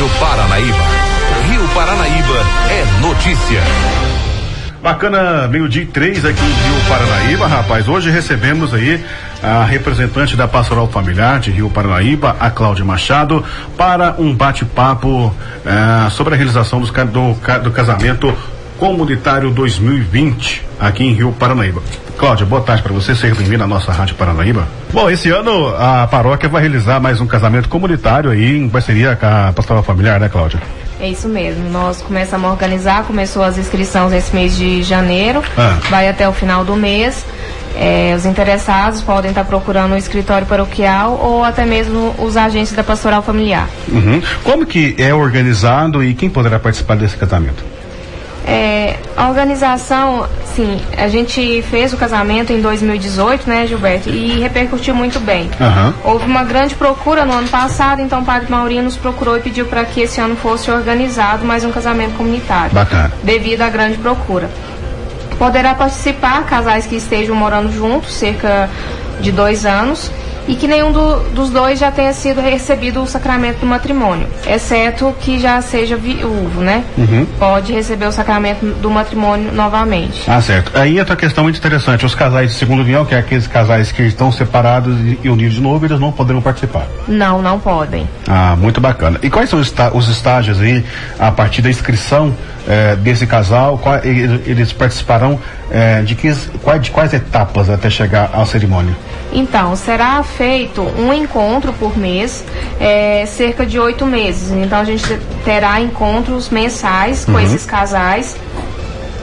Rádio Paranaíba. Rio Paranaíba é notícia. Bacana, meio-dia três aqui em Rio Paranaíba, rapaz. Hoje recebemos aí a representante da Pastoral Familiar de Rio Paranaíba, a Cláudia Machado, para um bate-papo eh, sobre a realização dos, do, do casamento comunitário 2020 aqui em Rio Paranaíba. Cláudia, boa tarde para você, seja bem-vindo à nossa Rádio Paranaíba. Bom, esse ano a paróquia vai realizar mais um casamento comunitário aí em parceria com a Pastoral Familiar, né, Cláudia? É isso mesmo. Nós começamos a organizar, começou as inscrições esse mês de janeiro, ah. vai até o final do mês. É, os interessados podem estar procurando o escritório paroquial ou até mesmo os agentes da pastoral familiar. Uhum. Como que é organizado e quem poderá participar desse casamento? É, a organização, sim, a gente fez o casamento em 2018, né, Gilberto, e repercutiu muito bem. Uhum. Houve uma grande procura no ano passado, então o Padre Maurinho nos procurou e pediu para que esse ano fosse organizado mais um casamento comunitário. Bacana. Devido à grande procura. Poderá participar casais que estejam morando juntos, cerca de dois anos, e que nenhum do, dos dois já tenha sido recebido o sacramento do matrimônio, exceto que já seja viúvo, né? Uhum. Pode receber o sacramento do matrimônio novamente. Ah, certo. Aí a tua questão muito interessante. Os casais de segundo união, que é aqueles casais que estão separados e unidos de novo, eles não poderão participar. Não, não podem. Ah, muito bacana. E quais são os estágios aí, a partir da inscrição eh, desse casal? Qual, eles participarão eh, de, que, de quais etapas até chegar à cerimônia? Então, será feito um encontro por mês, é, cerca de oito meses. Então, a gente terá encontros mensais com uhum. esses casais.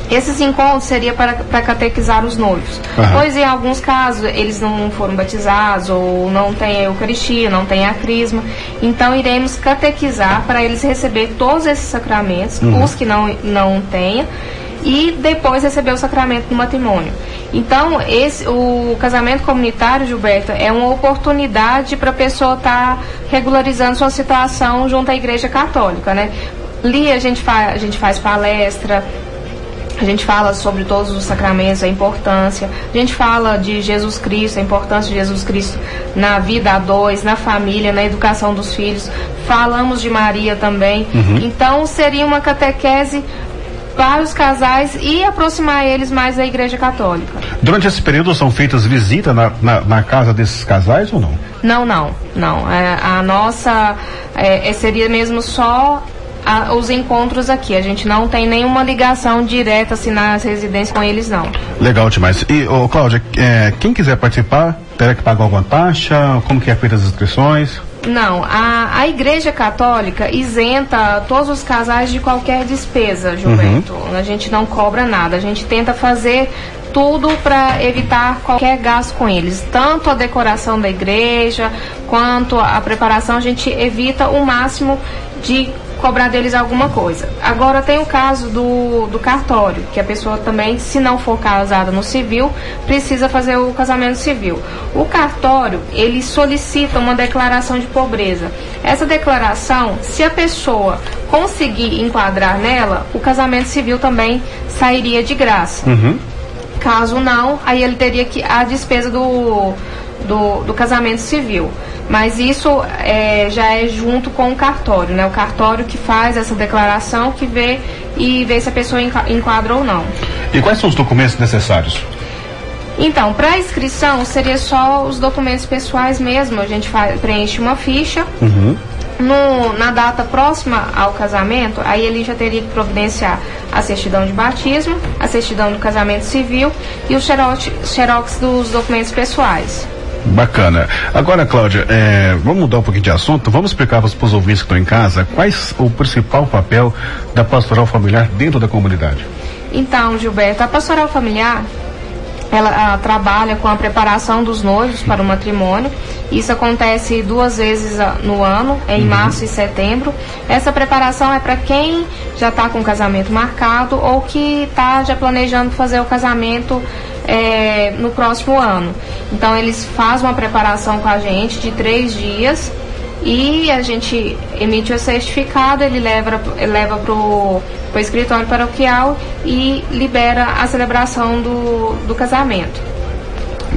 Esses encontros seria para, para catequizar os noivos, uhum. pois em alguns casos eles não foram batizados ou não têm a Eucaristia, não têm a Crisma. Então iremos catequizar para eles receber todos esses sacramentos, uhum. os que não, não tenham e depois receber o sacramento do matrimônio. Então, esse, o casamento comunitário, Gilberto, é uma oportunidade para a pessoa estar tá regularizando sua situação junto à Igreja Católica, né? Ali a gente, fa a gente faz palestra, a gente fala sobre todos os sacramentos, a importância. A gente fala de Jesus Cristo, a importância de Jesus Cristo na vida a dois, na família, na educação dos filhos. Falamos de Maria também. Uhum. Então, seria uma catequese para os casais e aproximar eles mais da Igreja Católica. Durante esse período são feitas visitas na, na, na casa desses casais ou não? Não, não, não. É, a nossa é, é seria mesmo só a, os encontros aqui. A gente não tem nenhuma ligação direta assim nas residências com eles, não. Legal demais. E, ô, Cláudia, é, quem quiser participar, terá que pagar alguma taxa? Como que é feita as inscrições? Não, a, a Igreja Católica isenta todos os casais de qualquer despesa, Gilberto. Uhum. A gente não cobra nada, a gente tenta fazer tudo para evitar qualquer gasto com eles. Tanto a decoração da igreja quanto a preparação, a gente evita o máximo de cobrar deles alguma coisa. Agora tem o caso do, do cartório, que a pessoa também, se não for casada no civil, precisa fazer o casamento civil. O cartório, ele solicita uma declaração de pobreza. Essa declaração, se a pessoa conseguir enquadrar nela, o casamento civil também sairia de graça. Uhum. Caso não, aí ele teria que a despesa do, do, do casamento civil. Mas isso é, já é junto com o cartório, né? O cartório que faz essa declaração, que vê e vê se a pessoa enquadra ou não. E quais são os documentos necessários? Então, para inscrição seria só os documentos pessoais mesmo. A gente faz, preenche uma ficha. Uhum. No, na data próxima ao casamento, aí ele já teria que providenciar a certidão de batismo, a certidão do casamento civil e o xerox, xerox dos documentos pessoais. Bacana. Agora, Cláudia, é, vamos mudar um pouquinho de assunto. Vamos explicar para os ouvintes que estão em casa quais o principal papel da pastoral familiar dentro da comunidade. Então, Gilberto, a pastoral familiar ela a, trabalha com a preparação dos noivos para o matrimônio. Isso acontece duas vezes no ano, em uhum. março e setembro. Essa preparação é para quem já está com o casamento marcado ou que está já planejando fazer o casamento é, no próximo ano. Então eles fazem uma preparação com a gente de três dias e a gente emite o certificado, ele leva, leva para o escritório paroquial e libera a celebração do, do casamento.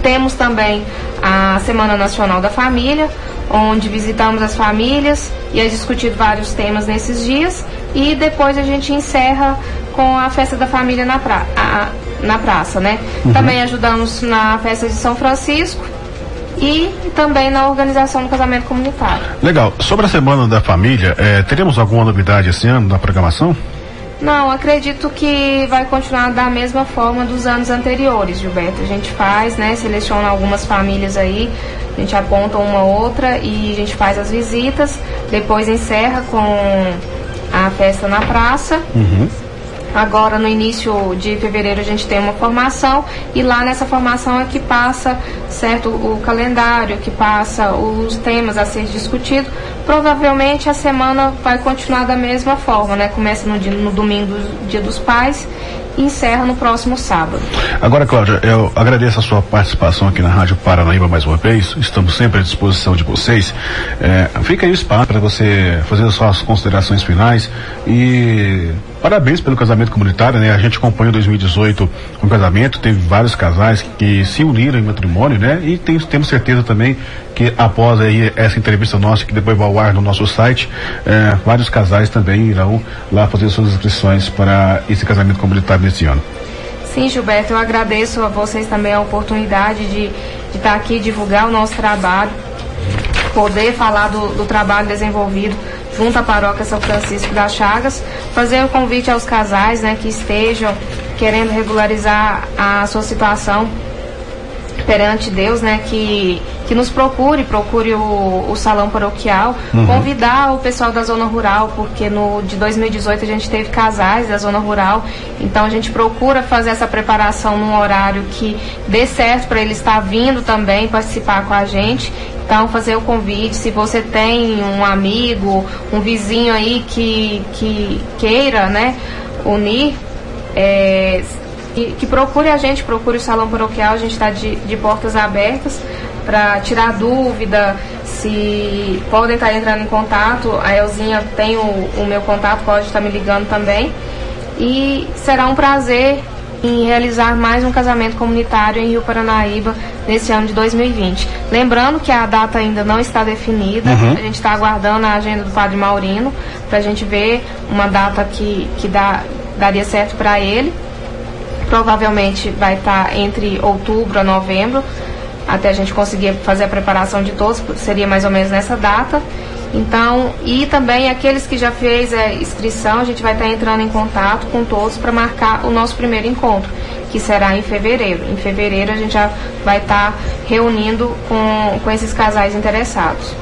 Temos também a Semana Nacional da Família, onde visitamos as famílias e é discutido vários temas nesses dias e depois a gente encerra com a festa da família na, pra, a, na praça, né? Uhum. Também ajudamos na festa de São Francisco e também na organização do casamento comunitário. Legal. Sobre a semana da família, eh, teremos alguma novidade esse ano na programação? Não, acredito que vai continuar da mesma forma dos anos anteriores, Gilberto. A gente faz, né? Seleciona algumas famílias aí, a gente aponta uma outra e a gente faz as visitas, depois encerra com a festa na praça. Uhum. Agora, no início de fevereiro, a gente tem uma formação e lá nessa formação é que passa, certo, o calendário, que passa os temas a ser discutido. Provavelmente a semana vai continuar da mesma forma, né? Começa no, dia, no domingo, dia dos pais, e encerra no próximo sábado. Agora, Cláudia, eu agradeço a sua participação aqui na Rádio Paranaíba mais uma vez. Estamos sempre à disposição de vocês. É, fica aí o espaço para você fazer as suas considerações finais e Parabéns pelo casamento comunitário, né? A gente acompanhou 2018 um casamento, teve vários casais que, que se uniram em matrimônio, né? E tem, temos certeza também que após aí essa entrevista nossa, que depois vai ao ar no nosso site, eh, vários casais também irão lá fazer suas inscrições para esse casamento comunitário nesse ano. Sim, Gilberto, eu agradeço a vocês também a oportunidade de, de estar aqui divulgar o nosso trabalho, poder falar do, do trabalho desenvolvido junto à paróquia São Francisco das Chagas, fazer um convite aos casais né, que estejam querendo regularizar a sua situação perante Deus, né, que, que nos procure, procure o, o salão paroquial, uhum. convidar o pessoal da zona rural, porque no de 2018 a gente teve casais da zona rural, então a gente procura fazer essa preparação num horário que dê certo para ele estar vindo também participar com a gente então, fazer o convite, se você tem um amigo, um vizinho aí que, que queira, né, unir, é, que, que, procure a gente, procure o Salão Paroquial, a gente está de, de portas abertas para tirar dúvida, se podem estar entrando em contato, a Elzinha tem o, o meu contato, pode estar me ligando também. E será um prazer em realizar mais um casamento comunitário em Rio Paranaíba nesse ano de 2020. Lembrando que a data ainda não está definida, uhum. a gente está aguardando a agenda do Padre Maurino para a gente ver uma data que, que dá, daria certo para ele. Provavelmente vai estar entre outubro a novembro, até a gente conseguir fazer a preparação de todos, seria mais ou menos nessa data. Então, e também aqueles que já fez a inscrição, a gente vai estar entrando em contato com todos para marcar o nosso primeiro encontro, que será em fevereiro. Em fevereiro a gente já vai estar reunindo com, com esses casais interessados.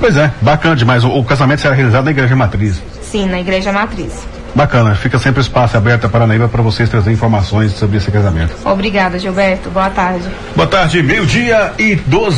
Pois é, bacana demais. O, o casamento será realizado na Igreja Matriz. Sim, na Igreja Matriz. Bacana, fica sempre espaço aberto para Naíba para vocês trazer informações sobre esse casamento. Obrigada, Gilberto. Boa tarde. Boa tarde, meio-dia e 12.